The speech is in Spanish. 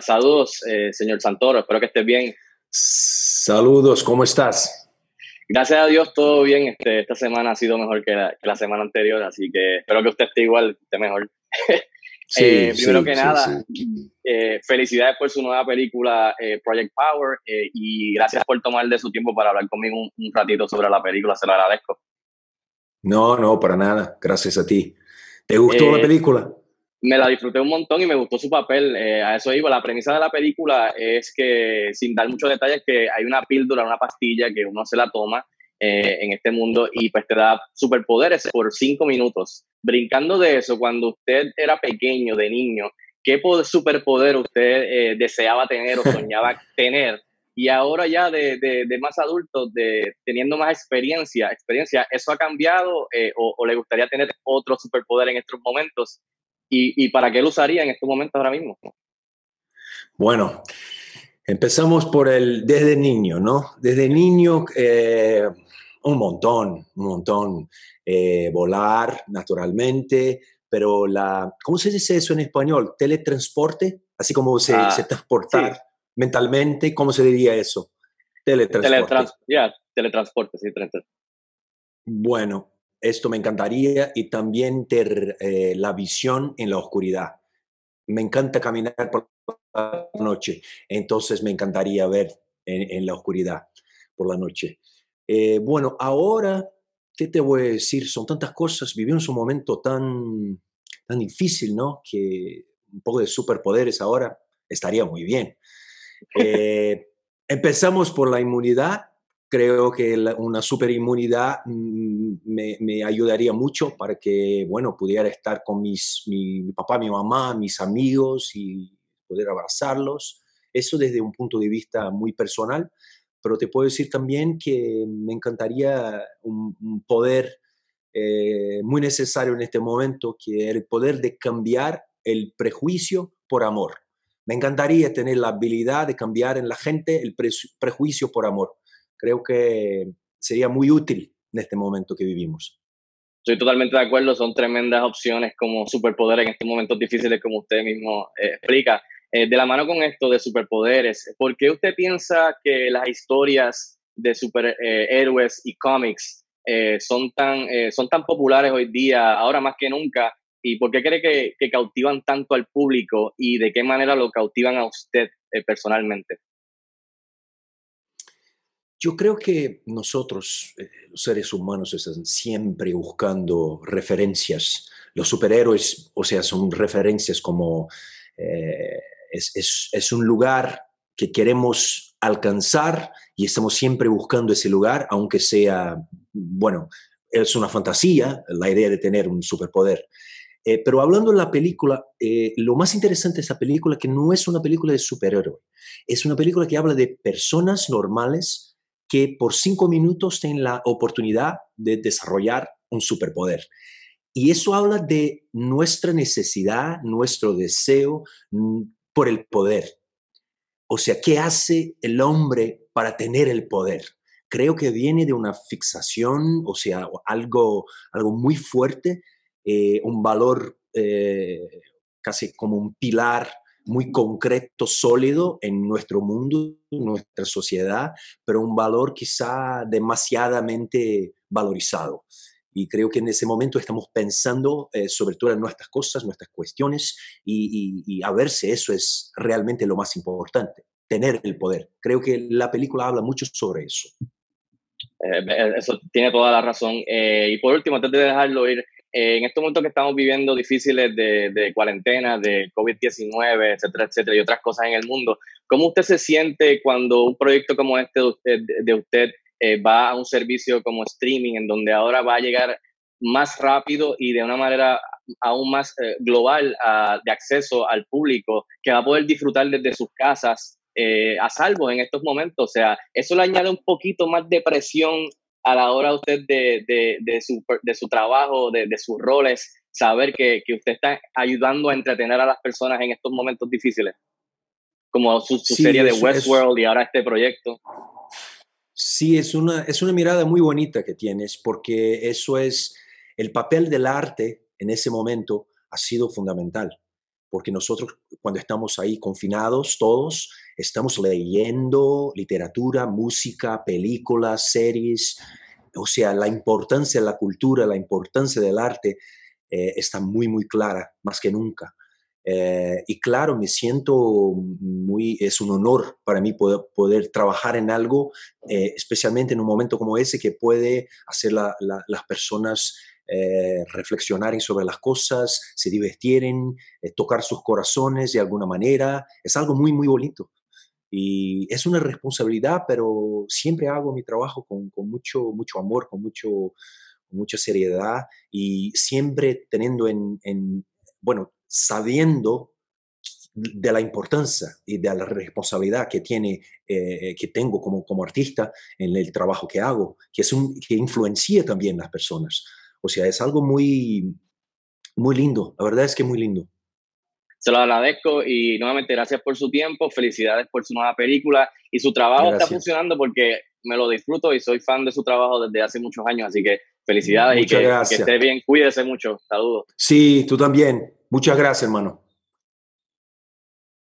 saludos, eh, señor Santoro, espero que estés bien. Saludos, ¿cómo estás? Gracias a Dios, todo bien. Este, esta semana ha sido mejor que la, semana anterior, así que espero que usted esté igual, esté mejor. Sí, eh, primero que nada, eh, felicidades por su nueva película Project Power y gracias por tomar de su tiempo para hablar conmigo un, ratito sobre la película, se lo agradezco. No, no, para nada, gracias a ti. ¿Te gustó la película? Me la disfruté un montón y me gustó su papel. Eh, a eso iba. La premisa de la película es que, sin dar muchos detalles, que hay una píldora, una pastilla que uno se la toma eh, en este mundo y pues te da superpoderes por cinco minutos. Brincando de eso, cuando usted era pequeño, de niño, ¿qué superpoder usted eh, deseaba tener o soñaba tener? Y ahora ya de, de, más adulto, de, teniendo más experiencia, experiencia, ¿eso ha cambiado o, o, le gustaría tener otro superpoder en estos momentos? Y, para qué lo usaría en estos momentos ahora mismo. Bueno, empezamos por el desde niño, ¿no? Desde niño, eh, un montón, un montón. Eh, volar, naturalmente, pero la, ¿cómo se dice eso en español? Teletransporte, así como se, ah, transportar mentalmente, ¿cómo se diría eso? Teletransporte. Ya, teletransporte, sí, teletransporte. Bueno, esto me encantaría y también ter eh, la visión en la oscuridad. Me encanta caminar por la noche, entonces me encantaría ver en, la oscuridad por la noche. Eh, bueno, ahora, ¿qué te voy a decir? Son tantas cosas, vivimos un momento tan, tan difícil, ¿no? Que un poco de superpoderes ahora estaría muy bien. Eh, empezamos por la inmunidad creo que una superinmunidad mm, me, me, ayudaría mucho para que, bueno, pudiera estar con mis, mi, papá, mi mamá, mis amigos y poder abrazarlos. Eso desde un punto de vista muy personal, pero te puedo decir también que me encantaría un, poder eh, muy necesario en este momento, que es el poder de cambiar el prejuicio por amor. Me encantaría tener la habilidad de cambiar en la gente el prejuicio por amor creo que sería muy útil en este momento que vivimos. Estoy totalmente de acuerdo, son tremendas opciones como superpoder en estos momentos difíciles como usted mismo eh, explica. Eh, de la mano con esto de superpoderes, ¿por qué usted piensa que las historias de superhéroes y cómics eh, son, tan, son tan populares hoy día, ahora más que nunca? ¿Y por qué cree que cautivan tanto al público y de qué manera lo cautivan a usted personalmente? Yo creo que nosotros, eh, los seres humanos, están siempre buscando referencias. Los superhéroes, o sea, son referencias como eh, es, un lugar que queremos alcanzar y estamos siempre buscando ese lugar, aunque sea, bueno, es una fantasía la idea de tener un superpoder. Eh, pero hablando de la película, lo más interesante de esa película es que no es una película de superhéroe, es una película que habla de personas normales que por cinco minutos tienen la oportunidad de desarrollar un superpoder. Y eso habla de nuestra necesidad, nuestro deseo mm, por el poder. O sea, ¿qué hace el hombre para tener el poder? Creo que viene de una fixación, o sea, algo, algo muy fuerte, eh, un valor eh, casi como un pilar muy concreto, sólido en nuestro mundo, en nuestra sociedad, pero un valor quizá demasiadamente valorizado. Y creo que en ese momento estamos pensando eh, sobre todas nuestras cosas, nuestras cuestiones, y, a ver si eso es realmente lo más importante, tener el poder. Creo que la película habla mucho sobre eso. Eh, eso tiene toda la razón. Eh, y por último, antes de dejarlo ir, eh, en estos momentos que estamos viviendo difíciles de, de cuarentena, de COVID-19, etcétera, etcétera, y otras cosas en el mundo, ¿cómo usted se siente cuando un proyecto como este de usted, eh, va a un servicio como streaming, en donde ahora va a llegar más rápido y de una manera aún más eh, global de acceso al público, que va a poder disfrutar desde sus casas a salvo en estos momentos? O sea, eso le añade un poquito más de presión a la hora usted de, de, de, su, de su, trabajo, de, sus roles, saber que, que, usted está ayudando a entretener a las personas en estos momentos difíciles? Como su, serie de Westworld y ahora este proyecto. Sí, es una, es una mirada muy bonita que tienes, porque eso es el papel del arte en ese momento ha sido fundamental. porque nosotros cuando estamos ahí confinados todos, estamos leyendo literatura, música, películas, series, o sea, la importancia de la cultura, la importancia del arte eh, está muy, muy clara, más que nunca. Eh, y claro, me siento muy, es un honor para mí poder, poder trabajar en algo, eh, especialmente en un momento como ese que puede hacer las personas eh, reflexionar sobre las cosas, se divirtieren, tocar sus corazones de alguna manera. Es algo muy, muy bonito. Y es una responsabilidad, pero siempre hago mi trabajo con, con mucho, mucho amor, con, mucho, mucha seriedad y siempre teniendo en, en bueno, sabiendo de la importancia y de la responsabilidad que tiene eh, que tengo como, como artista en el trabajo que hago, que es un que influencia también las personas. O sea, es algo muy muy lindo, la verdad es que muy lindo. Se lo agradezco y nuevamente gracias por su tiempo, felicidades por su nueva película y su trabajo está funcionando porque me lo disfruto y soy fan de su trabajo desde hace muchos años, así que felicidades y que, que esté bien, cuídese mucho, saludos. Sí, tú también. Muchas gracias, hermano.